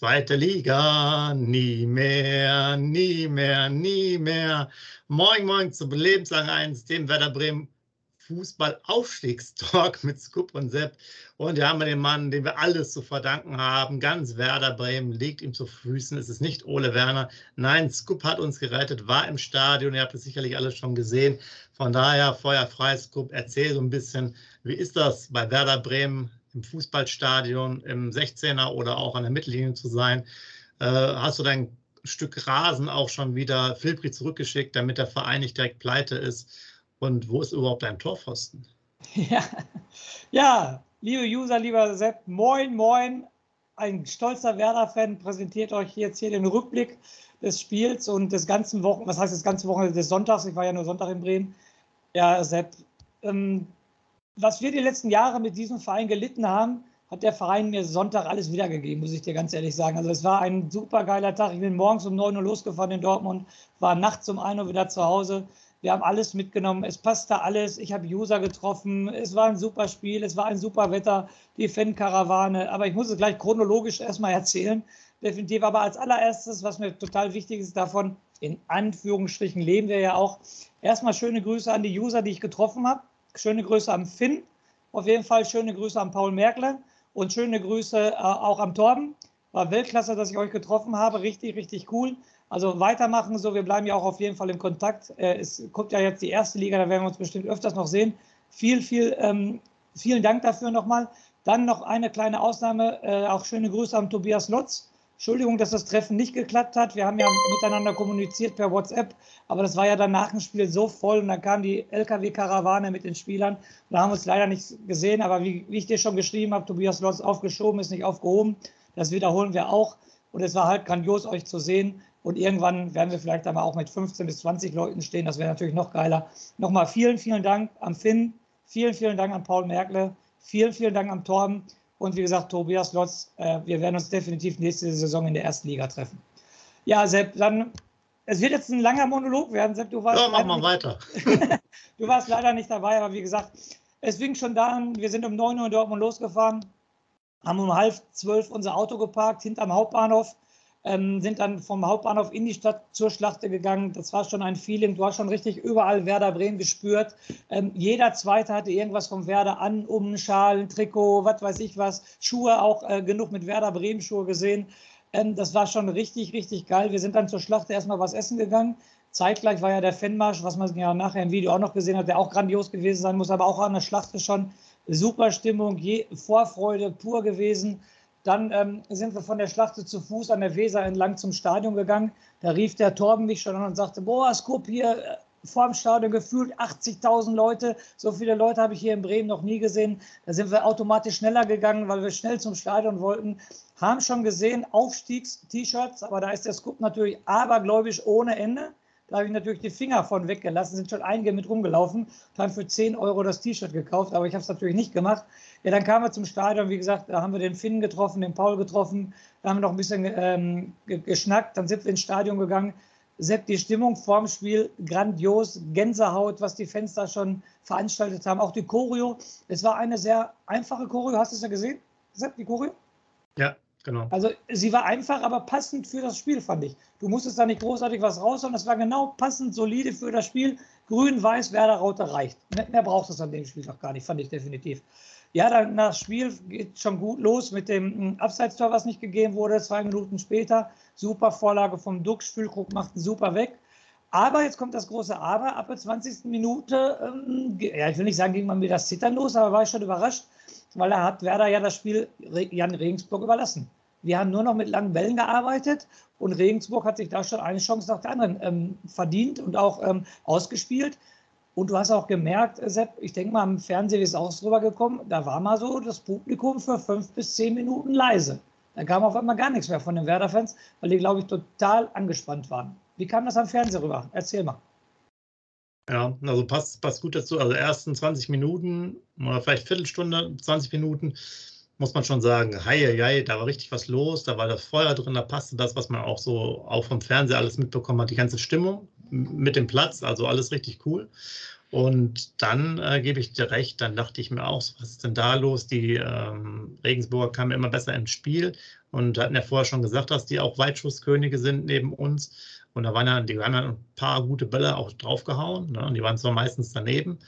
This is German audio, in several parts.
Zweite Liga, nie mehr, nie mehr, nie mehr. Moin, moin zu Lebenslang 1, dem Werder Bremen Fußball-Aufstiegstalk mit Scoop und Sepp. Und hier haben wir den Mann, dem wir alles zu verdanken haben. Ganz Werder Bremen liegt ihm zu Füßen. Es ist nicht Ole Werner. Nein, Scoop hat uns gerettet, war im Stadion. Ihr habt es sicherlich alles schon gesehen. Von daher feuerfrei, Scoop. Erzähl so ein bisschen, wie ist das bei Werder Bremen im Fußballstadion, im 16er oder auch an der Mittellinie zu sein. Äh, hast du dein Stück Rasen auch schon wieder Filbri zurückgeschickt, damit der Verein nicht direkt pleite ist? Und wo ist überhaupt dein Torpfosten? Ja, ja liebe User, lieber Sepp, moin, moin. Ein stolzer Werder-Fan präsentiert euch jetzt hier den Rückblick des Spiels und des ganzen Wochen, was heißt das ganze Wochenende des Sonntags? Ich war ja nur Sonntag in Bremen. Ja, Sepp, ähm, was wir die letzten Jahre mit diesem Verein gelitten haben, hat der Verein mir Sonntag alles wiedergegeben, muss ich dir ganz ehrlich sagen. Also es war ein super geiler Tag. Ich bin morgens um 9 Uhr losgefahren in Dortmund, war nachts um 1 Uhr wieder zu Hause. Wir haben alles mitgenommen. Es passte alles. Ich habe User getroffen. Es war ein super Spiel. Es war ein super Wetter. Die Fan-Karawane. Aber ich muss es gleich chronologisch erstmal erzählen. Definitiv. Aber als allererstes, was mir total wichtig ist davon, in Anführungsstrichen leben wir ja auch. Erstmal schöne Grüße an die User, die ich getroffen habe. Schöne Grüße am Finn. Auf jeden Fall schöne Grüße an Paul Merkle und schöne Grüße äh, auch am Torben. War Weltklasse, dass ich euch getroffen habe. Richtig, richtig cool. Also weitermachen so. Wir bleiben ja auch auf jeden Fall in Kontakt. Äh, es kommt ja jetzt die erste Liga, da werden wir uns bestimmt öfters noch sehen. Viel, viel, ähm, vielen Dank dafür nochmal. Dann noch eine kleine Ausnahme. Äh, auch schöne Grüße an Tobias Lotz. Entschuldigung, dass das Treffen nicht geklappt hat. Wir haben ja miteinander kommuniziert per WhatsApp, aber das war ja dann nach dem Spiel so voll und dann kam die LKW-Karawane mit den Spielern. Da haben wir uns leider nicht gesehen, aber wie, wie ich dir schon geschrieben habe, Tobias Lotz aufgeschoben, ist nicht aufgehoben. Das wiederholen wir auch. Und es war halt grandios, euch zu sehen. Und irgendwann werden wir vielleicht einmal auch mit 15 bis 20 Leuten stehen. Das wäre natürlich noch geiler. Nochmal vielen, vielen Dank an Finn. Vielen, vielen Dank an Paul Merkle. Vielen, vielen Dank an Torben. Und wie gesagt, Tobias Lotz, äh, wir werden uns definitiv nächste Saison in der ersten Liga treffen. Ja, Sepp, dann, es wird jetzt ein langer Monolog werden. Sepp, du warst. Ja, mach mal nicht, weiter. du warst leider nicht dabei, aber wie gesagt, es fing schon da an. Wir sind um 9 Uhr in Dortmund losgefahren, haben um halb zwölf unser Auto geparkt hinterm Hauptbahnhof ähm, sind dann vom Hauptbahnhof in die Stadt zur Schlachte gegangen. Das war schon ein Feeling. Du hast schon richtig überall Werder Bremen gespürt. Ähm, jeder Zweite hatte irgendwas vom Werder an, um Schal, Trikot, was weiß ich was, Schuhe auch äh, genug mit Werder Bremen Schuhe gesehen. Ähm, das war schon richtig, richtig geil. Wir sind dann zur Schlachte erstmal was essen gegangen. Zeitgleich war ja der Fanmarsch, was man ja nachher im Video auch noch gesehen hat, der auch grandios gewesen sein muss, aber auch an der Schlachte schon super Stimmung, Vorfreude pur gewesen. Dann ähm, sind wir von der Schlachte zu Fuß an der Weser entlang zum Stadion gegangen. Da rief der Torben mich schon an und sagte, boah, Skup hier äh, vor dem Stadion gefühlt 80.000 Leute. So viele Leute habe ich hier in Bremen noch nie gesehen. Da sind wir automatisch schneller gegangen, weil wir schnell zum Stadion wollten. Haben schon gesehen Aufstiegs-T-Shirts, aber da ist der Scoop natürlich abergläubisch ohne Ende. Da habe ich natürlich die Finger von weggelassen, sind schon einige mit rumgelaufen haben für 10 Euro das T-Shirt gekauft, aber ich habe es natürlich nicht gemacht. Ja, dann kamen wir zum Stadion, wie gesagt, da haben wir den Finn getroffen, den Paul getroffen, da haben wir noch ein bisschen ähm, geschnackt, dann sind wir ins Stadion gegangen. Sepp, die Stimmung vorm Spiel grandios, Gänsehaut, was die Fans da schon veranstaltet haben, auch die Choreo. Es war eine sehr einfache Choreo, hast du es ja gesehen, Sepp, die Choreo? Ja, Genau. Also sie war einfach, aber passend für das Spiel, fand ich. Du musstest da nicht großartig was raus, sondern es war genau passend, solide für das Spiel. Grün, Weiß, Werder, Raute reicht. Mehr braucht es an dem Spiel noch gar nicht, fand ich definitiv. Ja, dann das Spiel geht schon gut los mit dem hm, Abseitstor, was nicht gegeben wurde. Zwei Minuten später, super Vorlage vom Dux, Füllkrug macht einen super weg. Aber jetzt kommt das große Aber. Ab der 20. Minute, ähm, ja, ich will nicht sagen, ging man mir das Zittern los, aber war ich schon überrascht weil er hat Werder ja das Spiel Jan Regensburg überlassen. Wir haben nur noch mit langen Bällen gearbeitet und Regensburg hat sich da schon eine Chance nach der anderen ähm, verdient und auch ähm, ausgespielt. Und du hast auch gemerkt, Sepp, ich denke mal, im Fernsehen ist auch drüber gekommen, da war mal so das Publikum für fünf bis zehn Minuten leise. Da kam auf einmal gar nichts mehr von den Werder-Fans, weil die, glaube ich, total angespannt waren. Wie kam das am Fernsehen rüber? Erzähl mal. Ja, also passt, passt gut dazu. Also ersten 20 Minuten oder vielleicht Viertelstunde, 20 Minuten, muss man schon sagen, hei, hei, da war richtig was los, da war das Feuer drin, da passte das, was man auch so auch vom Fernseher alles mitbekommen hat, die ganze Stimmung mit dem Platz, also alles richtig cool. Und dann äh, gebe ich dir recht, dann dachte ich mir auch, was ist denn da los? Die ähm, Regensburger kamen immer besser ins Spiel. und hatten ja vorher schon gesagt, dass die auch Weitschusskönige sind neben uns. Und da waren ja, die haben ja ein paar gute Bälle auch draufgehauen. Ne? Die waren zwar meistens daneben,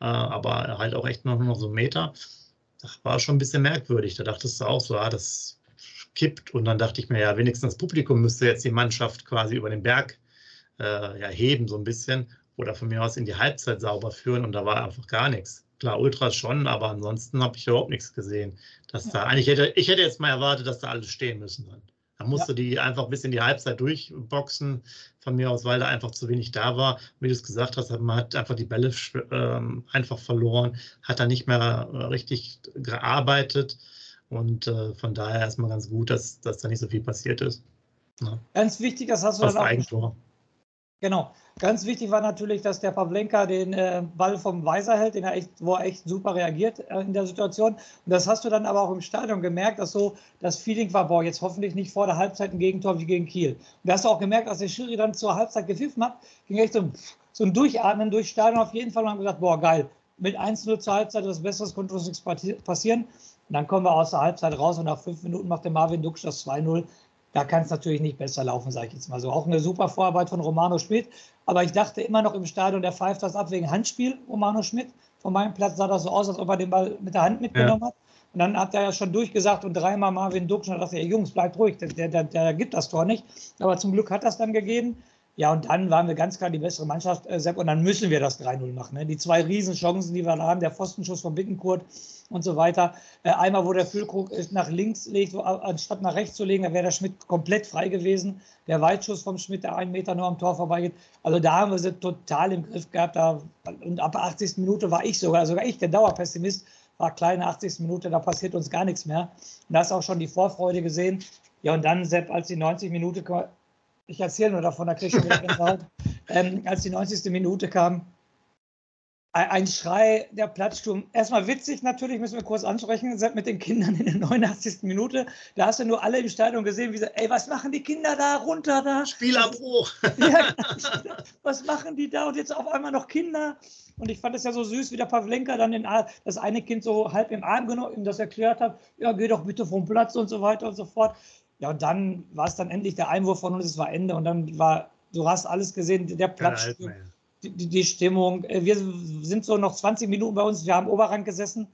äh, aber halt auch echt noch, noch so Meter. Das war schon ein bisschen merkwürdig. Da dachtest du auch so, ah, das kippt. Und dann dachte ich mir, ja, wenigstens das Publikum müsste jetzt die Mannschaft quasi über den Berg äh, ja, heben, so ein bisschen. Oder von mir aus in die Halbzeit sauber führen. Und da war einfach gar nichts. Klar, Ultras schon, aber ansonsten habe ich überhaupt nichts gesehen. Dass da, eigentlich hätte, ich hätte jetzt mal erwartet, dass da alle stehen müssen dann. Da musste ja. die einfach bis in die Halbzeit durchboxen, von mir aus, weil da einfach zu wenig da war. Wie du es gesagt hast, man hat einfach die Bälle äh, einfach verloren, hat da nicht mehr äh, richtig gearbeitet. Und äh, von daher erstmal ganz gut, dass, dass da nicht so viel passiert ist. Ja. Ganz wichtig, das hast du das dann auch. Eigentor. Genau. Ganz wichtig war natürlich, dass der Pavlenka den äh, Ball vom Weiser hält, den er echt, wo er echt super reagiert äh, in der Situation. Und das hast du dann aber auch im Stadion gemerkt, dass so das Feeling war, boah, jetzt hoffentlich nicht vor der Halbzeit ein Gegentor wie gegen Kiel. Und da hast du auch gemerkt, als der Schiri dann zur Halbzeit gepfiffen hat, ging echt so, so ein Durchatmen durchs Stadion auf jeden Fall und haben gesagt, boah, geil, mit 1-0 zur Halbzeit, was Besseres konnte uns nichts passieren. Und dann kommen wir aus der Halbzeit raus und nach fünf Minuten macht der Marvin Duksch das 2-0 da kann es natürlich nicht besser laufen, sage ich jetzt mal so. Auch eine super Vorarbeit von Romano Schmidt. Aber ich dachte immer noch im Stadion, der pfeift das ab wegen Handspiel, Romano Schmidt. Von meinem Platz sah das so aus, als ob er den Ball mit der Hand mitgenommen ja. hat. Und dann hat er ja schon durchgesagt und dreimal Marvin Dux. Und dachte Jungs, bleibt ruhig, der, der, der, gibt das Tor nicht. Aber zum Glück hat das dann gegeben. Ja, und dann waren wir ganz klar die bessere Mannschaft, äh, Sepp, und dann müssen wir das 3-0 machen. Ne? Die zwei Riesenchancen, die wir da haben, der Pfostenschuss von Bittenkurt und so weiter. Äh, einmal, wo der Füllkrug nach links legt, wo, anstatt nach rechts zu legen, da wäre der Schmidt komplett frei gewesen. Der Weitschuss vom Schmidt, der einen Meter nur am Tor vorbeigeht. Also da haben wir sie total im Griff gehabt. Da, und ab der 80. Minute war ich sogar, sogar ich, der Dauerpessimist, war kleine 80. Minute, da passiert uns gar nichts mehr. Und da hast auch schon die Vorfreude gesehen. Ja, und dann, Sepp, als die 90 Minute ich erzähle nur davon, da kriege ich schon wieder ähm, als die 90. Minute kam, ein Schrei, der Platzsturm. Erstmal witzig natürlich, müssen wir kurz ansprechen, mit den Kindern in der 89. Minute. Da hast du nur alle im Stadion gesehen, wie sie, ey, was machen die Kinder da runter da? Spielabbruch. Ja, was machen die da? Und jetzt auf einmal noch Kinder. Und ich fand es ja so süß, wie der Pavlenka dann den, das eine Kind so halb im Arm genommen, ihm das erklärt hat, ja, geh doch bitte vom Platz und so weiter und so fort. Ja, und dann war es dann endlich der Einwurf von uns, es war Ende und dann war, du hast alles gesehen, der Platz, die, die, Stimmung. Äh, wir sind so noch 20 Minuten bei uns, wir haben Oberrang gesessen.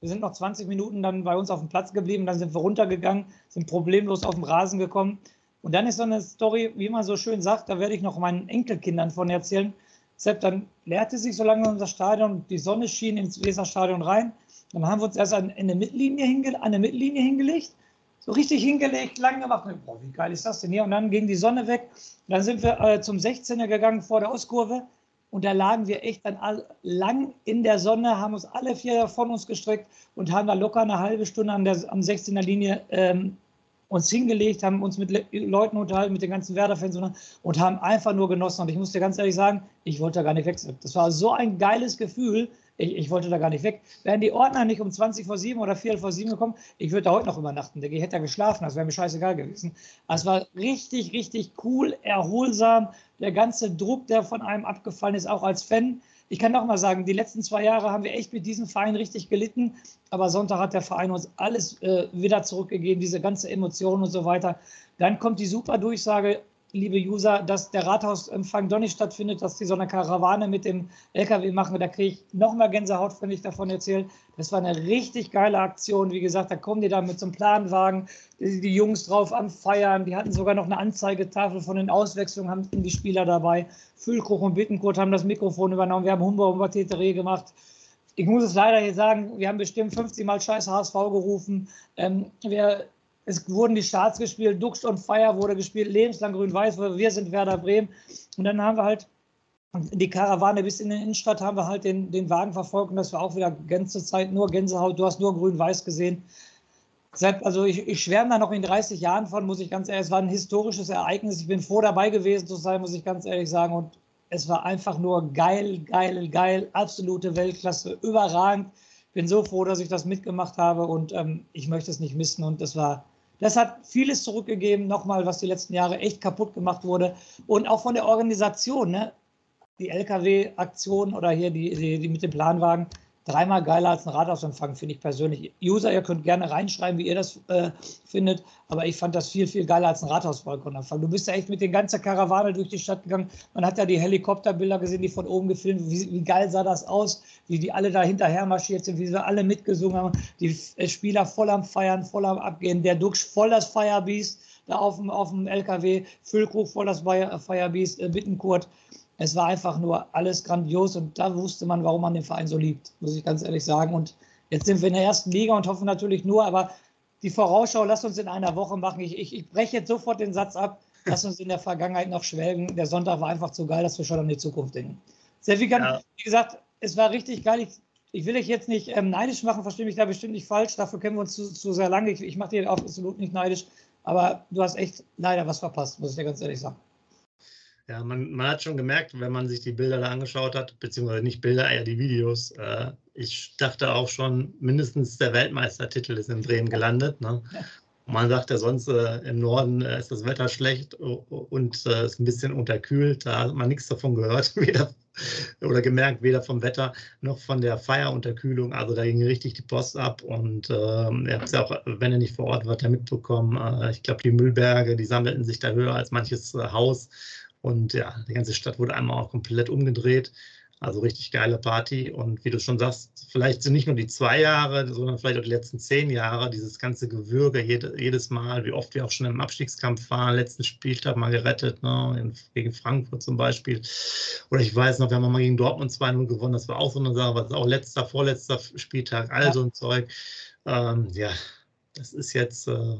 Wir sind noch 20 Minuten dann bei uns auf dem Platz geblieben, dann sind wir runtergegangen, sind problemlos auf den Rasen gekommen. Und dann ist so eine Story, wie man so schön sagt, da werde ich noch meinen Enkelkindern von erzählen. Sepp, dann leerte sich so lange unser Stadion, die Sonne schien ins Weserstadion rein. Dann haben wir uns erst an, eine, Mittellinie hinge, an eine Mittellinie hingelegt so richtig hingelegt, lang gemacht. Boah, wie geil ist das denn hier? Und dann ging die Sonne weg. Dann sind wir äh, zum 16er gegangen vor der Ostkurve. Und da lagen wir echt dann all, lang in der Sonne, haben uns alle vier von uns gestreckt und haben da locker eine halbe Stunde an der am 16er Linie ähm, uns hingelegt, haben uns mit Le Leuten unterhalten, mit den ganzen Werder-Fans und haben einfach nur genossen. Und ich muss dir ganz ehrlich sagen, ich wollte da gar nicht wechseln. Das war so ein geiles Gefühl, ich, ich, wollte da gar nicht weg. Wären die Ordner nicht um 20 vor 7 oder 4 vor 7 gekommen, ich würde da heute noch übernachten. Ich hätte da geschlafen, das wäre mir scheißegal gewesen. Es war richtig, richtig cool, erholsam. Der ganze Druck, der von einem abgefallen ist, auch als Fan. Ich kann noch mal sagen, die letzten zwei Jahre haben wir echt mit diesem Verein richtig gelitten. Aber Sonntag hat der Verein uns alles äh, wieder zurückgegeben, diese ganze Emotion und so weiter. Dann kommt die super Durchsage, liebe User, dass der Rathausempfang doch nicht stattfindet, dass die so eine Karawane mit dem LKW machen. Da kriege ich noch mal Gänsehaut, wenn ich davon erzähle. Das war eine richtig geile Aktion. Wie gesagt, da kommen die da mit so einem Planwagen, die, die Jungs drauf am Feiern. Die hatten sogar noch eine Anzeigetafel von den Auswechslungen, haben die Spieler dabei. Füllkruch und Bittenkurt haben das Mikrofon übernommen. Wir haben Humber und Batetere gemacht. Ich muss es leider hier sagen, wir haben bestimmt 50 Mal Scheiß HSV gerufen. Ähm, wir es wurden die Starts gespielt, Dux und Feier wurde gespielt, lebenslang grün-weiß, wir sind Werder Bremen. Und dann haben wir halt die Karawane bis in die Innenstadt, haben wir halt den, den Wagen verfolgt und das war auch wieder ganze Zeit nur Gänsehaut. Du hast nur grün-weiß gesehen. Also ich, ich schwärme da noch in 30 Jahren von, muss ich ganz ehrlich, es war ein historisches Ereignis. Ich bin froh dabei gewesen zu sein, muss ich ganz ehrlich sagen. Und es war einfach nur geil, geil, geil, absolute Weltklasse, überragend. Bin so froh, dass ich das mitgemacht habe und ähm, ich möchte es nicht missen. Und das war das hat vieles zurückgegeben, nochmal, was die letzten Jahre echt kaputt gemacht wurde. Und auch von der Organisation, ne? die Lkw-Aktion oder hier die, die, die, mit dem Planwagen, dreimal geiler als ein Rathausempfang, finde ich persönlich. User, ihr könnt gerne reinschreiben, wie ihr das äh, findet, aber ich fand das viel, viel geiler als ein Rathausbalkonempfang. Du bist ja echt mit den ganzen Karawane durch die Stadt gegangen. Man hat ja die Helikopterbilder gesehen, die von oben gefilmt wie, wie geil sah das aus, wie die alle da hinterher marschiert sind, wie sie alle mitgesungen haben. Die äh, Spieler voll am Feiern, voll am Abgehen. Der Duxch voll das Firebeast da auf dem, auf dem LKW, Füllkrug voll das Firebeast, äh, Bittenkurt. Es war einfach nur alles grandios und da wusste man, warum man den Verein so liebt, muss ich ganz ehrlich sagen. Und jetzt sind wir in der ersten Liga und hoffen natürlich nur, aber die Vorausschau, lass uns in einer Woche machen. Ich, ich, ich breche jetzt sofort den Satz ab, lass uns in der Vergangenheit noch schwelgen. Der Sonntag war einfach zu geil, dass wir schon an die Zukunft denken. Sefikan, ja. wie gesagt, es war richtig geil. Ich, ich will euch jetzt nicht ähm, neidisch machen, verstehe mich da bestimmt nicht falsch. Dafür kennen wir uns zu, zu sehr lange. Ich, ich mache dir absolut nicht neidisch. Aber du hast echt leider was verpasst, muss ich dir ganz ehrlich sagen. Ja, man, man, hat schon gemerkt, wenn man sich die Bilder da angeschaut hat, beziehungsweise nicht Bilder, eher die Videos. Äh, ich dachte auch schon, mindestens der Weltmeistertitel ist im Drehen gelandet. Ne? Man sagt ja sonst, äh, im Norden äh, ist das Wetter schlecht und äh, ist ein bisschen unterkühlt. Da hat man nichts davon gehört, weder oder gemerkt, weder vom Wetter noch von der Feierunterkühlung. Also da ging richtig die Post ab und ähm, ihr habt es ja auch, wenn ihr nicht vor Ort wart, ja mitbekommen. Äh, ich glaube, die Müllberge, die sammelten sich da höher als manches äh, Haus. Und ja, die ganze Stadt wurde einmal auch komplett umgedreht. Also richtig geile Party. Und wie du schon sagst, vielleicht sind nicht nur die zwei Jahre, sondern vielleicht auch die letzten zehn Jahre, dieses ganze Gewürge jede, jedes Mal, wie oft wir auch schon im Abstiegskampf waren, letzten Spieltag mal gerettet, ne, gegen Frankfurt zum Beispiel. Oder ich weiß noch, wir haben mal gegen Dortmund 2-0 gewonnen, das war auch so eine Sache, was auch letzter, vorletzter Spieltag, all so ein Zeug. Ähm, ja, das ist jetzt, äh,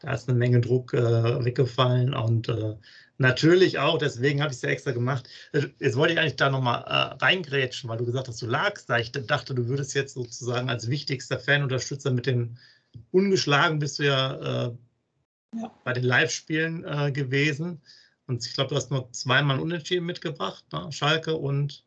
da ist eine Menge Druck äh, weggefallen und äh, Natürlich auch, deswegen habe ich es ja extra gemacht. Jetzt wollte ich eigentlich da nochmal äh, reingrätschen, weil du gesagt hast, du lagst da. Ich dachte, du würdest jetzt sozusagen als wichtigster Fanunterstützer mit dem ungeschlagen bist du ja, äh, ja. bei den Live-Spielen äh, gewesen. Und ich glaube, du hast nur zweimal Unentschieden mitgebracht, ne? Schalke und.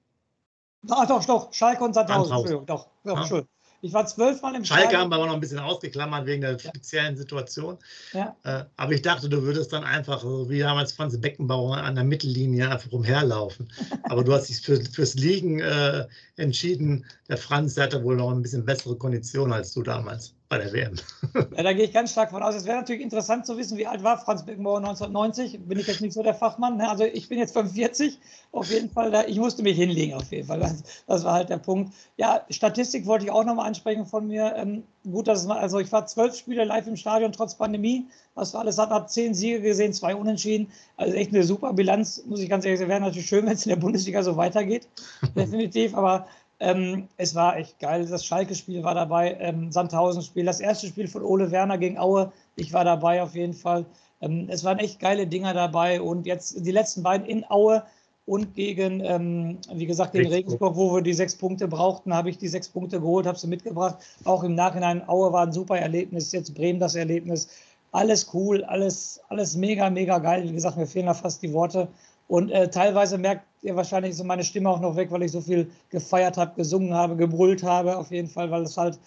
Ach doch, doch, Schalke und Sandhausen. Doch, doch, ja. Ich war zwölfmal im Schalke Stadion. haben wir aber noch ein bisschen ausgeklammert wegen der speziellen Situation. Ja. Äh, aber ich dachte, du würdest dann einfach, so wie damals Franz Beckenbauer, an der Mittellinie einfach rumherlaufen. aber du hast dich für, fürs Liegen äh, entschieden. Der Franz der hatte wohl noch ein bisschen bessere Konditionen als du damals bei der WM. ja, da gehe ich ganz stark von aus. Es wäre natürlich interessant zu wissen, wie alt war Franz Beckenbauer 1990. Bin ich jetzt nicht so der Fachmann. Ne? Also ich bin jetzt 45. Auf jeden Fall, da, ich musste mich hinlegen, auf jeden Fall. Das, das war halt der Punkt. Ja, Statistik wollte ich auch nochmal ansprechen von mir. Ähm, gut, dass es mal, also ich war zwölf Spiele live im Stadion trotz Pandemie. Was wir alles hat, habe zehn Siege gesehen, zwei Unentschieden. Also echt eine super Bilanz, muss ich ganz ehrlich sagen. Wäre natürlich schön, wenn es in der Bundesliga so weitergeht. Definitiv. Aber ähm, es war echt geil. Das Schalke-Spiel war dabei, ähm, Sandhausen-Spiel, das erste Spiel von Ole Werner gegen Aue. Ich war dabei auf jeden Fall. Ähm, es waren echt geile Dinger dabei und jetzt die letzten beiden in Aue und gegen, ähm, wie gesagt, gegen Regensburg, wo wir die sechs Punkte brauchten, habe ich die sechs Punkte geholt, habe sie mitgebracht. Auch im Nachhinein, Aue war ein super Erlebnis, jetzt Bremen das Erlebnis. Alles cool, alles, alles mega, mega geil. Wie gesagt, mir fehlen da fast die Worte. Und äh, teilweise merkt ihr wahrscheinlich so meine Stimme auch noch weg, weil ich so viel gefeiert habe, gesungen habe, gebrüllt habe, auf jeden Fall, weil es halt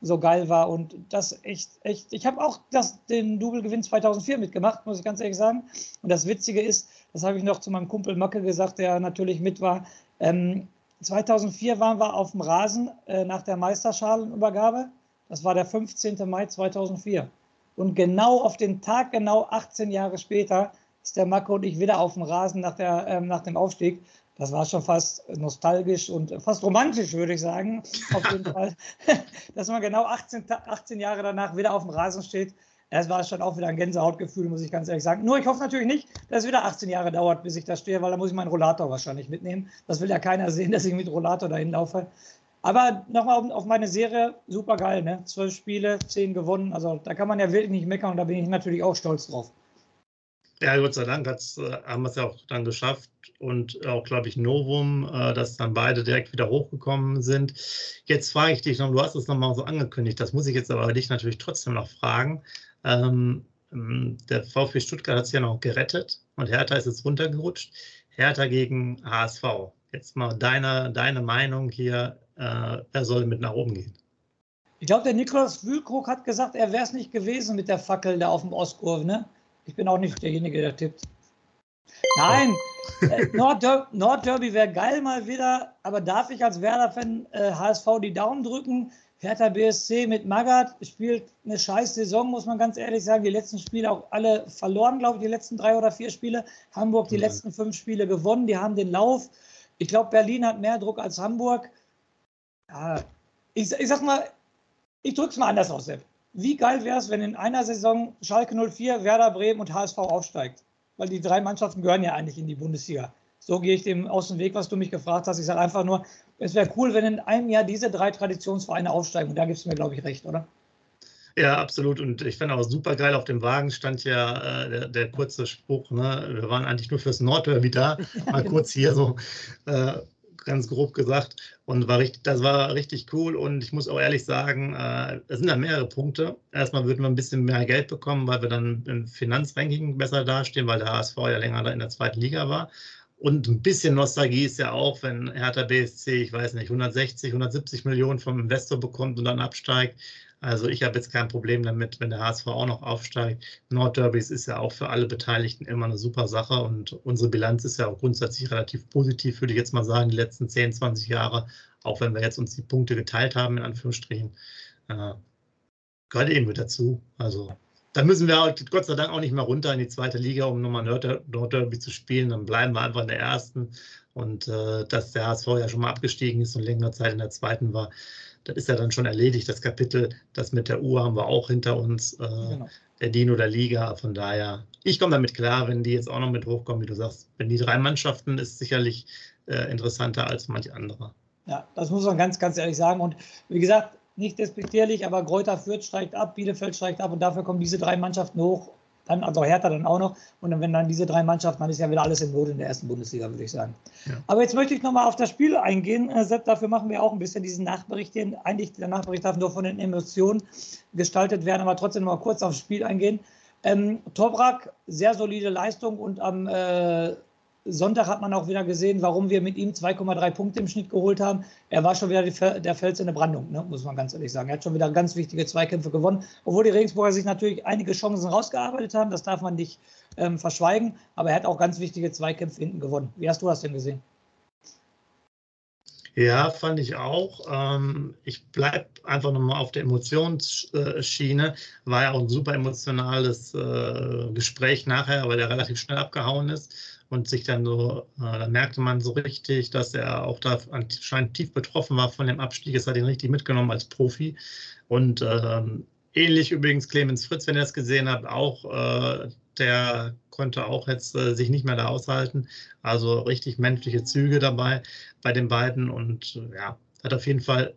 so geil war. Und das echt, echt. Ich habe auch das, den Double-Gewinn 2004 mitgemacht, muss ich ganz ehrlich sagen. Und das Witzige ist, das habe ich noch zu meinem Kumpel Macke gesagt, der natürlich mit war. Ähm, 2004 waren wir auf dem Rasen äh, nach der Meisterschalenübergabe. Das war der 15. Mai 2004. Und genau auf den Tag, genau 18 Jahre später, ist der Marco und ich wieder auf dem Rasen nach, der, ähm, nach dem Aufstieg. Das war schon fast nostalgisch und fast romantisch, würde ich sagen. Auf jeden Fall. Dass man genau 18, 18 Jahre danach wieder auf dem Rasen steht. Das war schon auch wieder ein Gänsehautgefühl, muss ich ganz ehrlich sagen. Nur ich hoffe natürlich nicht, dass es wieder 18 Jahre dauert, bis ich da stehe, weil da muss ich meinen Rollator wahrscheinlich mitnehmen. Das will ja keiner sehen, dass ich mit Rollator dahin laufe. Aber nochmal auf meine Serie, super geil, ne? Zwölf Spiele, zehn gewonnen. Also da kann man ja wirklich nicht meckern und da bin ich natürlich auch stolz drauf. Ja, Gott sei Dank äh, haben wir es ja auch dann geschafft und auch, glaube ich, Novum, äh, dass dann beide direkt wieder hochgekommen sind. Jetzt frage ich dich noch, du hast es nochmal so angekündigt, das muss ich jetzt aber dich natürlich trotzdem noch fragen. Ähm, ähm der VfB Stuttgart hat es ja noch gerettet und Hertha ist jetzt runtergerutscht. Hertha gegen HSV. Jetzt mal deine, deine Meinung hier, äh, wer soll mit nach oben gehen? Ich glaube, der Niklas Wühlkrug hat gesagt, er wäre es nicht gewesen mit der Fackel da auf dem Ostkurve, ne? Ich bin auch nicht derjenige, der tippt. Nein, äh, Nordderby, Nordderby wäre geil mal wieder, aber darf ich als Werder-Fan äh, HSV die Daumen drücken? Hertha BSC mit Magath spielt eine scheiß Saison, muss man ganz ehrlich sagen. Die letzten Spiele auch alle verloren, glaube ich, die letzten drei oder vier Spiele. Hamburg die ja. letzten fünf Spiele gewonnen, die haben den Lauf. Ich glaube, Berlin hat mehr Druck als Hamburg. Ja, ich, ich sag mal, ich drücke es mal anders aus, Sepp. Wie geil wäre es, wenn in einer Saison Schalke 04, Werder Bremen und HSV aufsteigt? Weil die drei Mannschaften gehören ja eigentlich in die Bundesliga. So gehe ich dem aus dem Weg, was du mich gefragt hast. Ich sage einfach nur, es wäre cool, wenn in einem Jahr diese drei Traditionsvereine aufsteigen. Und da gibt es mir, glaube ich, recht, oder? Ja, absolut. Und ich fand auch super geil, auf dem Wagen stand ja äh, der, der, kurze Spruch, ne? wir waren eigentlich nur fürs Nordderby da, mal kurz hier so äh, ganz grob gesagt. Und war richtig, das war richtig cool. Und ich muss auch ehrlich sagen, äh, es sind da mehrere Punkte. Erstmal würden wir ein bisschen mehr Geld bekommen, weil wir dann im Finanzranking besser dastehen, weil der HSV ja länger in der zweiten Liga war. Und ein bisschen Nostalgie ist ja auch, wenn Hertha BSC, ich weiß nicht, 160, 170 Millionen vom Investor bekommt und dann absteigt. Also ich habe jetzt kein Problem damit, wenn der HSV auch noch aufsteigt. Nordderbys ist ja auch für alle Beteiligten immer eine super Sache und unsere Bilanz ist ja auch grundsätzlich relativ positiv, würde ich jetzt mal sagen, die letzten 10, 20 Jahre, auch wenn wir jetzt uns die Punkte geteilt haben, in Anführungsstrichen. Äh, gehört mit dazu. Also da müssen wir Gott sei Dank auch nicht mehr runter in die zweite Liga, um nochmal Nordderby zu spielen. Dann bleiben wir einfach in der ersten. Und äh, dass der HSV ja schon mal abgestiegen ist und längere Zeit in der zweiten war, das ist ja dann schon erledigt. Das Kapitel, das mit der Uhr haben wir auch hinter uns, äh, genau. der Dino der Liga. Von daher, ich komme damit klar, wenn die jetzt auch noch mit hochkommen, wie du sagst. Wenn die drei Mannschaften, ist sicherlich äh, interessanter als manch anderer. Ja, das muss man ganz, ganz ehrlich sagen. Und wie gesagt, nicht despektierlich, aber Greuther Fürth steigt ab, Bielefeld steigt ab und dafür kommen diese drei Mannschaften hoch. Dann, also Hertha dann auch noch. Und dann, wenn dann diese drei Mannschaften, dann ist ja wieder alles im Not in der ersten Bundesliga, würde ich sagen. Ja. Aber jetzt möchte ich nochmal auf das Spiel eingehen. Äh, Sepp, dafür machen wir auch ein bisschen diesen Nachbericht hier. Eigentlich, der Nachbericht darf nur von den Emotionen gestaltet werden, aber trotzdem nochmal kurz aufs Spiel eingehen. Ähm, Tobrak, sehr solide Leistung und am äh, Sonntag hat man auch wieder gesehen, warum wir mit ihm 2,3 Punkte im Schnitt geholt haben. Er war schon wieder die, der Fels in der Brandung, ne? muss man ganz ehrlich sagen. Er hat schon wieder ganz wichtige Zweikämpfe gewonnen, obwohl die Regensburger sich natürlich einige Chancen rausgearbeitet haben. Das darf man nicht ähm, verschweigen. Aber er hat auch ganz wichtige Zweikämpfe hinten gewonnen. Wie hast du das denn gesehen? Ja, fand ich auch. Ähm, ich bleibe einfach nochmal auf der Emotionsschiene. War ja auch ein super emotionales äh, Gespräch nachher, weil er relativ schnell abgehauen ist und sich dann so, äh, da merkte man so richtig, dass er auch da anscheinend tief betroffen war von dem Abstieg. Es hat ihn richtig mitgenommen als Profi. Und ähm, ähnlich übrigens Clemens Fritz, wenn ihr das gesehen habt, auch äh, der konnte auch jetzt äh, sich nicht mehr da aushalten. Also richtig menschliche Züge dabei bei den beiden und äh, ja, hat auf jeden Fall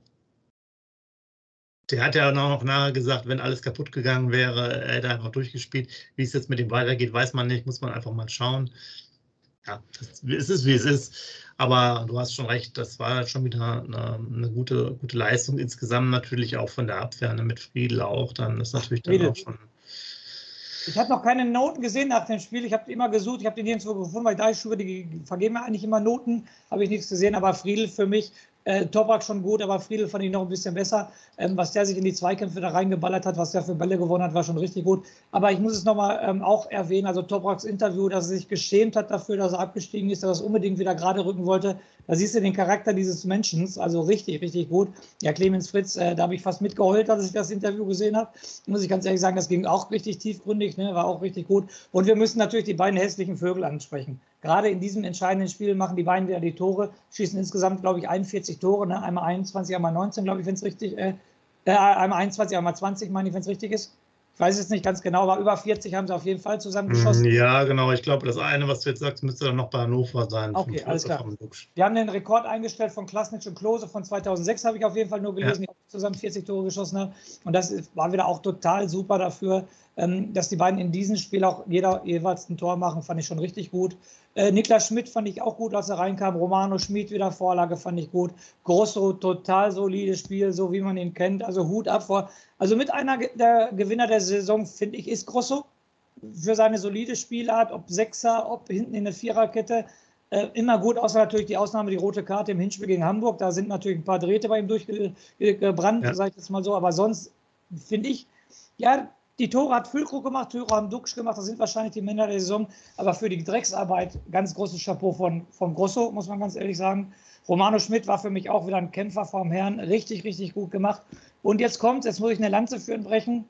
der hat ja noch nachher gesagt, wenn alles kaputt gegangen wäre, er hätte einfach durchgespielt. Wie es jetzt mit ihm weitergeht, weiß man nicht, muss man einfach mal schauen ja, es ist wie es ist. Aber du hast schon recht, das war schon wieder eine, eine, gute, gute Leistung insgesamt natürlich auch von der Abwehr ne, mit Friedel auch. Dann ist natürlich dann auch schon. Ich habe noch keine Noten gesehen nach dem Spiel. Ich habe immer gesucht, ich habe die nirgendwo gefunden, weil da ich Schuhe, die vergeben mir eigentlich immer Noten, habe ich nichts gesehen. Aber Friedel für mich äh, Toprak schon gut, aber Friedel fand ich noch ein bisschen besser. Ähm, was der sich in die Zweikämpfe da reingeballert hat, was der für Bälle gewonnen hat, war schon richtig gut. Aber ich muss es nochmal ähm, auch erwähnen, also Topraks Interview, dass er sich geschämt hat dafür, dass er abgestiegen ist, dass er es unbedingt wieder gerade rücken wollte. Da siehst du den Charakter dieses Menschen, also richtig, richtig gut. Ja, Clemens Fritz, äh, da habe ich fast mitgeheult, als ich das Interview gesehen habe. Muss ich ganz ehrlich sagen, das ging auch richtig tiefgründig, ne? war auch richtig gut. Und wir müssen natürlich die beiden hässlichen Vögel ansprechen. Gerade in diesem entscheidenden Spiel machen die beiden wieder die Tore, schießen insgesamt, glaube ich, 41 Tore, ne? einmal 21, einmal 19, glaube ich, wenn es richtig, äh, äh, einmal 21, einmal 20, meine ich, wenn es richtig ist. Ich weiß es nicht ganz genau, aber über 40 haben sie auf jeden Fall zusammengeschossen. Mm, ja, genau. Ich glaube, das eine, was du jetzt sagst, müsste dann noch bei Hannover sein. Okay, alles klar. Wir haben den Rekord eingestellt von Klasnitsch und Klose von 2006, habe ich auf jeden Fall nur gelesen, ja. Zusammen 40 Tore geschossen haben. Und das war wieder auch total super dafür, ähm, dass die beiden in diesem Spiel auch jeder jeweils ein Tor machen, fand ich schon richtig gut. Äh, Niklas Schmidt fand ich auch gut, als er reinkam. Romano Schmid wieder Vorlage, fand ich gut. Grosso, total solides Spiel, so wie man ihn kennt. Also Hut ab vor. Also mit einer der Gewinner der Saison, finde ich, ist Grosso. Für seine solide Spielart, ob Sechser, ob hinten in der Viererkette. Äh, immer gut, außer natürlich die Ausnahme, die rote Karte im Hinspiel gegen Hamburg. Da sind natürlich ein paar Drähte bei ihm durchgebrannt, ja. sage ich jetzt mal so. Aber sonst finde ich, ja, die Tore hat Füllkrug gemacht, Tore haben Duxch gemacht, das sind wahrscheinlich die Männer der Saison. Aber für die Drecksarbeit ganz großes Chapeau von, von Grosso, muss man ganz ehrlich sagen. Romano Schmidt war für mich auch wieder ein Kämpfer vom Herrn. Richtig, richtig gut gemacht. Und jetzt kommt, jetzt muss ich eine Lanze für ihn brechen.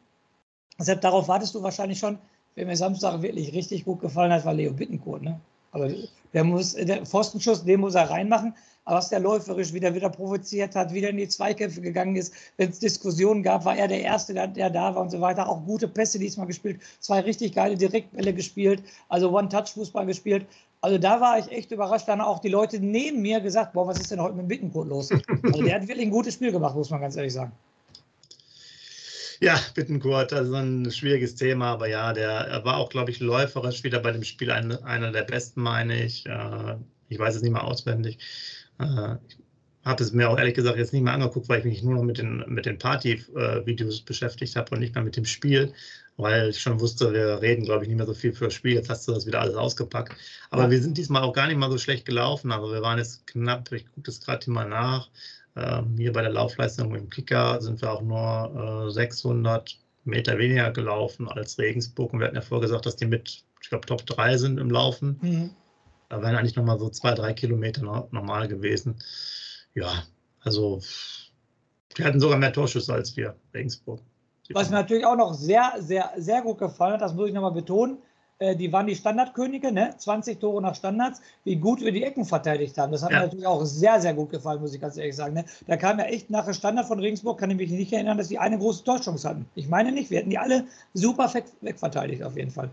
Deshalb darauf wartest du wahrscheinlich schon. Wer mir Samstag wirklich richtig gut gefallen hat, war Leo Bittencourt. Ne? Also der muss, der Pfostenschuss, den muss er reinmachen. Aber was der läuferisch wieder wieder provoziert hat, wieder in die Zweikämpfe gegangen ist, wenn es Diskussionen gab, war er der Erste, der, der, da war und so weiter. Auch gute Pässe diesmal gespielt, zwei richtig geile Direktbälle gespielt, also One-Touch-Fußball gespielt. Also da war ich echt überrascht. Dann auch die Leute neben mir gesagt, boah, was ist denn heute mit Bittenkurt los? Also der hat wirklich ein gutes Spiel gemacht, muss man ganz ehrlich sagen. Ja, Bittenkurt, also ein schwieriges Thema, aber ja, der war auch, glaube ich, läuferisch wieder bei dem Spiel ein, einer der besten, meine ich. Äh, ich weiß es nicht mehr auswendig. Äh, ich habe es mir auch ehrlich gesagt jetzt nicht mehr angeguckt, weil ich mich nur noch mit den, mit den Party-Videos beschäftigt habe und nicht mehr mit dem Spiel, weil ich schon wusste, wir reden, glaube ich, nicht mehr so viel für das Spiel. Jetzt hast du das wieder alles ausgepackt. Aber wir sind diesmal auch gar nicht mal so schlecht gelaufen. Also wir waren jetzt knapp, ich gucke das gerade mal nach. Ähm, hier bei der Laufleistung im Kicker sind wir auch nur äh, 600 Meter weniger gelaufen als Regensburg. Und wir hatten ja vorher gesagt, dass die mit, ich glaube, Top 3 sind im Laufen. Mhm. Da wären eigentlich nochmal so zwei, drei Kilometer normal gewesen. Ja, also die hatten sogar mehr Torschüsse als wir, Regensburg. Was mir natürlich auch noch sehr, sehr, sehr gut gefallen hat, das muss ich nochmal betonen, äh, die waren die Standardkönige, ne? 20 Tore nach Standards, wie gut wir die Ecken verteidigt haben. Das hat ja. mir natürlich auch sehr, sehr gut gefallen, muss ich ganz ehrlich sagen. Ne? Da kam ja echt nach dem Standard von Regensburg, kann ich mich nicht erinnern, dass die eine große Torchance hatten. Ich meine nicht, wir hätten die alle super wegverteidigt auf jeden Fall.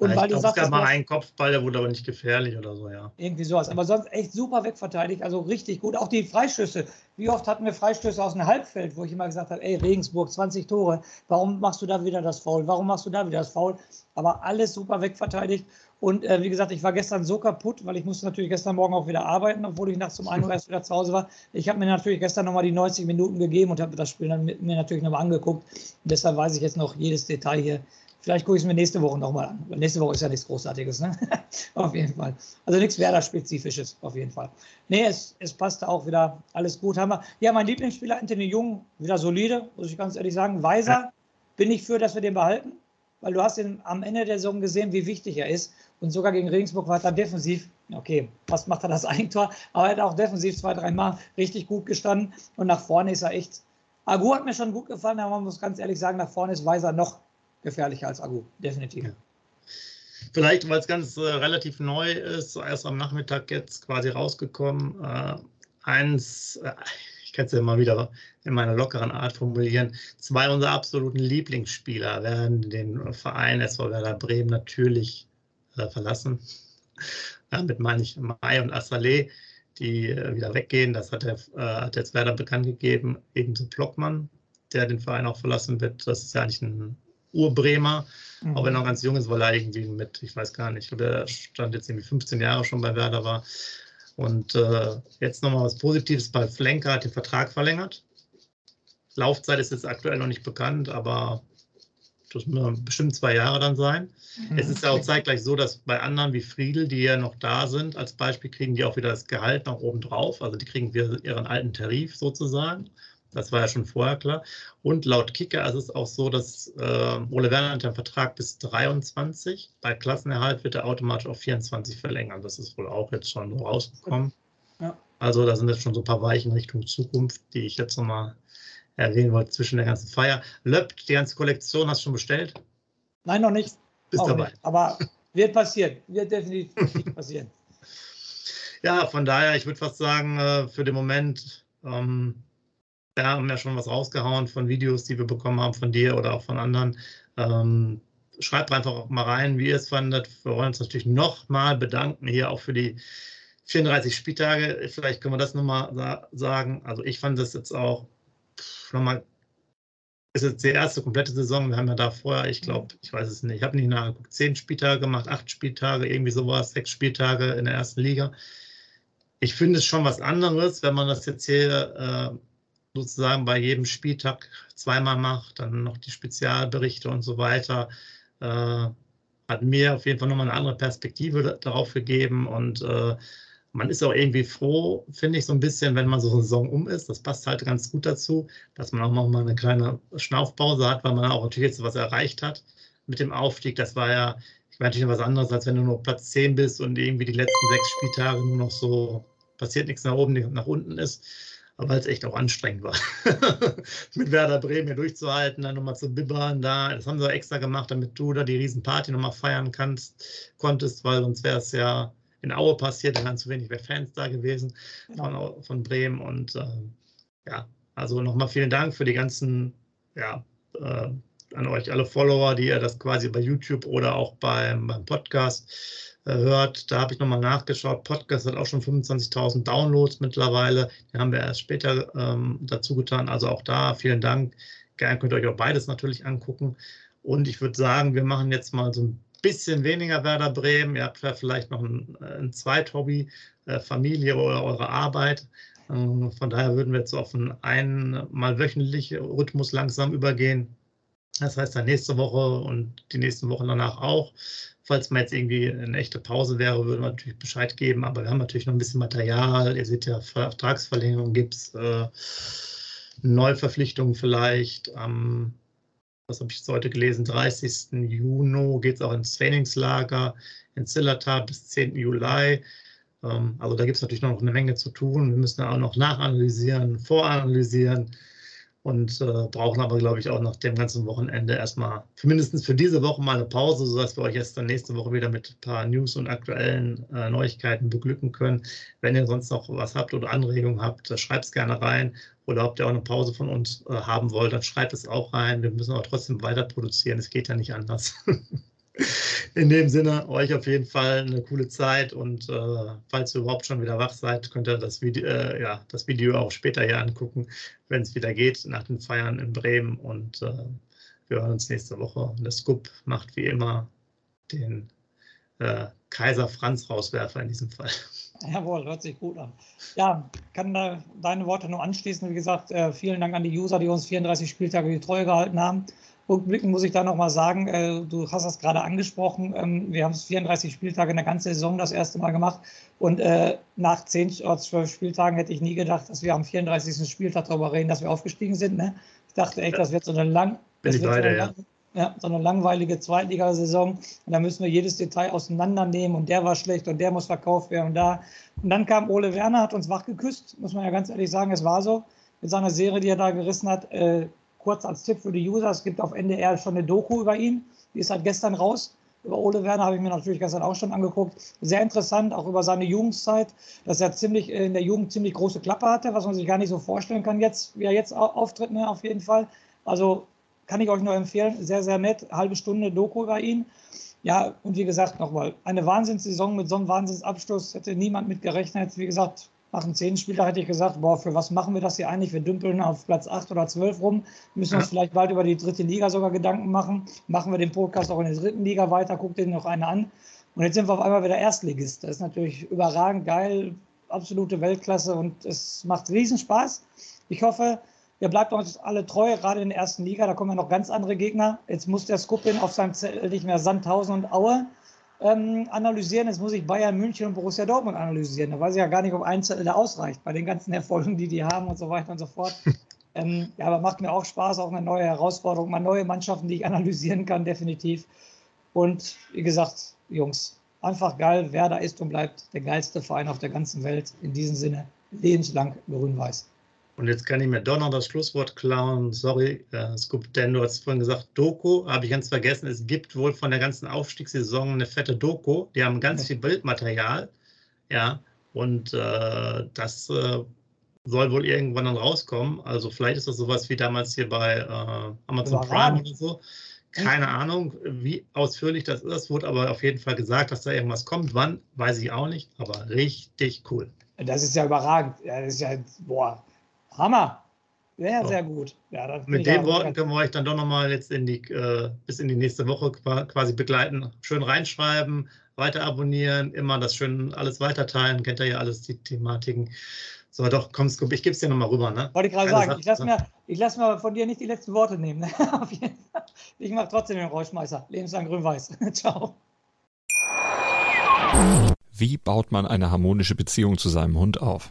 Und weil ich glaube, es gab mal einen Kopfball, der wurde aber nicht gefährlich oder so, ja. Irgendwie sowas. Aber sonst echt super wegverteidigt, also richtig gut. Auch die Freischüsse. Wie oft hatten wir Freistöße aus dem Halbfeld, wo ich immer gesagt habe, ey, Regensburg, 20 Tore, warum machst du da wieder das Foul? Warum machst du da wieder das Foul? Aber alles super wegverteidigt. Und äh, wie gesagt, ich war gestern so kaputt, weil ich musste natürlich gestern Morgen auch wieder arbeiten, obwohl ich nachts um 1 Uhr erst wieder zu Hause war. Ich habe mir natürlich gestern nochmal die 90 Minuten gegeben und habe das Spiel dann mit mir natürlich nochmal angeguckt. Und deshalb weiß ich jetzt noch jedes Detail hier Vielleicht gucke ich es mir nächste Woche nochmal an. Weil nächste Woche ist ja nichts Großartiges, ne? auf jeden Fall. Also nichts Werder-Spezifisches, auf jeden Fall. Nee, es, es passte auch wieder alles gut. Haben wir. Ja, mein Lieblingsspieler, Anthony Jung, wieder solide, muss ich ganz ehrlich sagen. Weiser, bin ich für, dass wir den behalten, weil du hast ihn am Ende der Saison gesehen, wie wichtig er ist. Und sogar gegen Regensburg war er defensiv, okay, fast macht er das Eigentor, aber er hat auch defensiv zwei, drei Mal richtig gut gestanden. Und nach vorne ist er echt. Agu hat mir schon gut gefallen, aber man muss ganz ehrlich sagen, nach vorne ist Weiser noch gefährlicher als Akku, definitiv. Ja. Vielleicht, weil es ganz äh, relativ neu ist, erst am Nachmittag jetzt quasi rausgekommen. Äh, eins, äh, ich kann es ja mal wieder in meiner lockeren Art formulieren, zwei unserer absoluten Lieblingsspieler werden den Verein SV Werder Bremen natürlich äh, verlassen. Damit meine ich Mai und Assalé, die äh, wieder weggehen. Das hat, der, äh, hat jetzt Werder bekannt gegeben. Ebenso Blockmann, der den Verein auch verlassen wird. Das ist ja eigentlich ein Urbremer, mhm. auch wenn er noch ganz jung ist, weil er irgendwie mit, ich weiß gar nicht, der stand jetzt irgendwie 15 Jahre schon bei Werder war. Und äh, jetzt nochmal was Positives bei Flenker, hat den Vertrag verlängert. Laufzeit ist jetzt aktuell noch nicht bekannt, aber das müssen bestimmt zwei Jahre dann sein. Mhm. Es ist ja auch zeitgleich so, dass bei anderen wie Friedel, die ja noch da sind, als Beispiel kriegen die auch wieder das Gehalt nach oben drauf. Also die kriegen wieder ihren alten Tarif sozusagen. Das war ja schon vorher klar. Und laut Kicker ist es auch so, dass äh, Ole Werner hat einen Vertrag bis 23. Bei Klassenerhalt wird er automatisch auf 24 verlängern. Das ist wohl auch jetzt schon rausgekommen. Ja. Also da sind jetzt schon so ein paar Weichen Richtung Zukunft, die ich jetzt nochmal erwähnen wollte zwischen der ganzen Feier. Löpp, die ganze Kollektion hast du schon bestellt? Nein, noch nicht. Bist auch dabei. Nicht. Aber wird passieren. Wird definitiv passieren. Ja, von daher, ich würde fast sagen, äh, für den Moment ähm, wir haben ja schon was rausgehauen von Videos, die wir bekommen haben von dir oder auch von anderen. Ähm, schreibt einfach mal rein, wie ihr es fandet. Wir wollen uns natürlich nochmal bedanken hier auch für die 34 Spieltage. Vielleicht können wir das nochmal sagen. Also ich fand das jetzt auch nochmal, ist jetzt die erste komplette Saison. Wir haben ja da vorher, ich glaube, ich weiß es nicht, ich habe nicht nachgeguckt, zehn Spieltage gemacht, acht Spieltage, irgendwie sowas, sechs Spieltage in der ersten Liga. Ich finde es schon was anderes, wenn man das jetzt hier äh, sozusagen bei jedem Spieltag zweimal macht, dann noch die Spezialberichte und so weiter, äh, hat mir auf jeden Fall nochmal eine andere Perspektive darauf gegeben und äh, man ist auch irgendwie froh, finde ich, so ein bisschen, wenn man so eine Saison um ist. Das passt halt ganz gut dazu, dass man auch mal eine kleine Schnaufpause hat, weil man auch natürlich jetzt was erreicht hat mit dem Aufstieg. Das war ja, ich meine natürlich was anderes, als wenn du nur Platz 10 bist und irgendwie die letzten sechs Spieltage nur noch so passiert nichts nach oben, nach unten ist. Aber weil es echt auch anstrengend war, mit Werder Bremen hier durchzuhalten, dann nochmal zu bibbern da. Das haben sie extra gemacht, damit du da die Riesenparty nochmal feiern kannst, konntest, weil sonst wäre es ja in Aue passiert, da wären zu wenig Fans da gewesen von, von Bremen. Und äh, ja, also nochmal vielen Dank für die ganzen, ja, äh, an euch alle Follower, die ihr das quasi bei YouTube oder auch beim, beim Podcast hört. Da habe ich nochmal nachgeschaut. Podcast hat auch schon 25.000 Downloads mittlerweile. Die haben wir erst später ähm, dazu getan. Also auch da vielen Dank. Gerne könnt ihr euch auch beides natürlich angucken. Und ich würde sagen, wir machen jetzt mal so ein bisschen weniger Werder Bremen. Ihr habt vielleicht noch ein, ein Zweithobby, äh, Familie oder eure Arbeit. Ähm, von daher würden wir jetzt auf einen einmal wöchentlichen Rhythmus langsam übergehen. Das heißt dann nächste Woche und die nächsten Wochen danach auch. Falls man jetzt irgendwie eine echte Pause wäre, würden wir natürlich Bescheid geben. Aber wir haben natürlich noch ein bisschen Material. Ihr seht ja, Vertragsverlängerung gibt es, äh, Neuverpflichtungen vielleicht. Am was habe ich heute gelesen, 30. Juni geht es auch ins Trainingslager in Zillertal bis 10. Juli. Ähm, also da gibt es natürlich noch eine Menge zu tun. Wir müssen auch noch nachanalysieren, voranalysieren und äh, brauchen aber, glaube ich, auch nach dem ganzen Wochenende erstmal, mindestens für diese Woche mal eine Pause, sodass wir euch jetzt dann nächste Woche wieder mit ein paar News und aktuellen äh, Neuigkeiten beglücken können. Wenn ihr sonst noch was habt oder Anregungen habt, schreibt es gerne rein. Oder ob ihr auch eine Pause von uns äh, haben wollt, dann schreibt es auch rein. Wir müssen aber trotzdem weiter produzieren. Es geht ja nicht anders. in dem Sinne, euch auf jeden Fall eine coole Zeit und äh, falls ihr überhaupt schon wieder wach seid, könnt ihr das Video, äh, ja, das Video auch später hier angucken, wenn es wieder geht, nach den Feiern in Bremen und äh, wir hören uns nächste Woche. Und der Scoop macht wie immer den äh, Kaiser Franz Rauswerfer in diesem Fall. Jawohl, hört sich gut an. Ja, kann da deine Worte nur anschließen. Wie gesagt, äh, vielen Dank an die User, die uns 34 Spieltage die Treue gehalten haben. Rückblickend muss ich da nochmal sagen, äh, du hast das gerade angesprochen, ähm, wir haben es 34 Spieltage in der ganzen Saison das erste Mal gemacht und äh, nach 10 oder 12 Spieltagen hätte ich nie gedacht, dass wir am 34. Spieltag darüber reden, dass wir aufgestiegen sind. Ne? Ich dachte echt, das wird so eine, lang, das wird beide, so ja. ja, so eine langweilige Zweitligasaison und da müssen wir jedes Detail auseinandernehmen und der war schlecht und der muss verkauft werden und da. Und dann kam Ole Werner, hat uns wach geküsst, muss man ja ganz ehrlich sagen, es war so mit seiner Serie, die er da gerissen hat. Äh, kurz als Tipp für die User, es gibt auf NDR schon eine Doku über ihn, die ist seit gestern raus. Über Ole Werner habe ich mir natürlich gestern auch schon angeguckt. Sehr interessant, auch über seine Jugendzeit, dass er ziemlich in der Jugend ziemlich große Klappe hatte, was man sich gar nicht so vorstellen kann jetzt, wie er jetzt auftritt, ne, auf jeden Fall. Also kann ich euch nur empfehlen, sehr, sehr nett, halbe Stunde Doku über ihn. Ja, und wie gesagt, nochmal, eine Wahnsinnssaison mit so einem Wahnsinnsabschluss hätte niemand mit gerechnet. Wie gesagt, nach dem zehnten Spieltag hätte ich gesagt, boah, für was machen wir das hier eigentlich? Wir dümpeln auf Platz 8 oder 12 rum, müssen uns vielleicht bald über die dritte Liga sogar Gedanken machen. Machen wir den Podcast auch in der dritten Liga weiter, guckt den noch einer an. Und jetzt sind wir auf einmal wieder Erstligist. Das ist natürlich überragend geil, absolute Weltklasse und es macht riesen Spaß. Ich hoffe, ihr bleibt uns alle treu, gerade in der ersten Liga. Da kommen ja noch ganz andere Gegner. Jetzt muss der Skupin auf seinem Zettel nicht mehr Sandhausen und Aue ähm, analysieren. Jetzt muss ich Bayern München und Borussia Dortmund analysieren. Da weiß ich ja gar nicht, ob ein Zettel da ausreicht bei den ganzen Erfolgen, die die haben und so weiter und so fort. ähm, ja, aber macht mir auch Spaß, auch eine neue Herausforderung, mal neue Mannschaften, die ich analysieren kann, definitiv. Und wie gesagt, Jungs, einfach geil. Wer da ist und bleibt der geilste Verein auf der ganzen Welt. In diesem Sinne, lebenslang grün-weiß. Und jetzt kann ich mir doch noch das Schlusswort klauen. Sorry, äh, Scoop, denn du hast vorhin gesagt, Doku, habe ich ganz vergessen. Es gibt wohl von der ganzen Aufstiegssaison eine fette Doku. Die haben ganz viel Bildmaterial. Ja, und äh, das äh, soll wohl irgendwann dann rauskommen. Also vielleicht ist das sowas wie damals hier bei äh, Amazon Prime oder so. Keine Ahnung, wie ausführlich das ist. Wurde aber auf jeden Fall gesagt, dass da irgendwas kommt. Wann, weiß ich auch nicht, aber richtig cool. Das ist ja überragend. Das ist ja, boah, Hammer. Sehr, sehr gut. Ja, Mit den Worten können wir euch dann doch nochmal jetzt in die, äh, bis in die nächste Woche quasi begleiten. Schön reinschreiben, weiter abonnieren, immer das schön alles weiterteilen. Kennt ihr ja alles, die Thematiken. So, doch, komm, Scoop, ich gebe es dir nochmal rüber. Ne? Wollte ich gerade sagen, ich lasse mir, lass mir von dir nicht die letzten Worte nehmen. Ne? ich mache trotzdem den Rauschmeißer. Lebenslang grün-weiß. Ciao. Wie baut man eine harmonische Beziehung zu seinem Hund auf?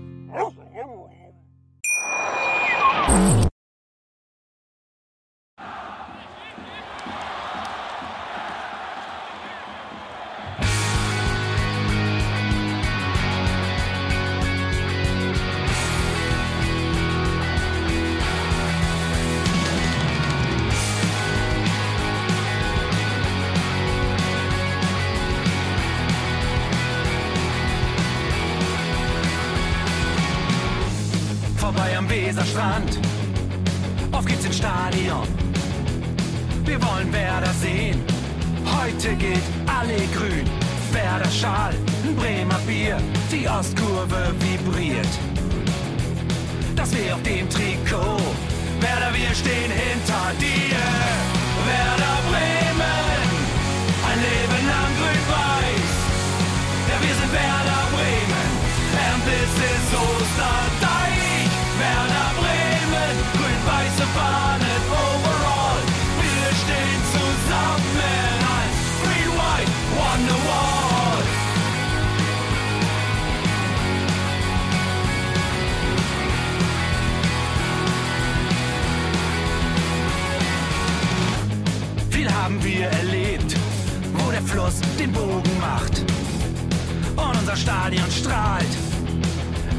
Is Osterdeich. Werder Bremen, grün-weiße Fahnen overall. Wir stehen zusammen als Green White Wonderwall. Viel haben wir erlebt, wo der Fluss den Bogen macht. Und unser Stadion strahlt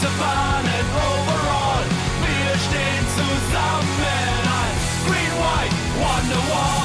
Savannen overall. Green White Wonderwall.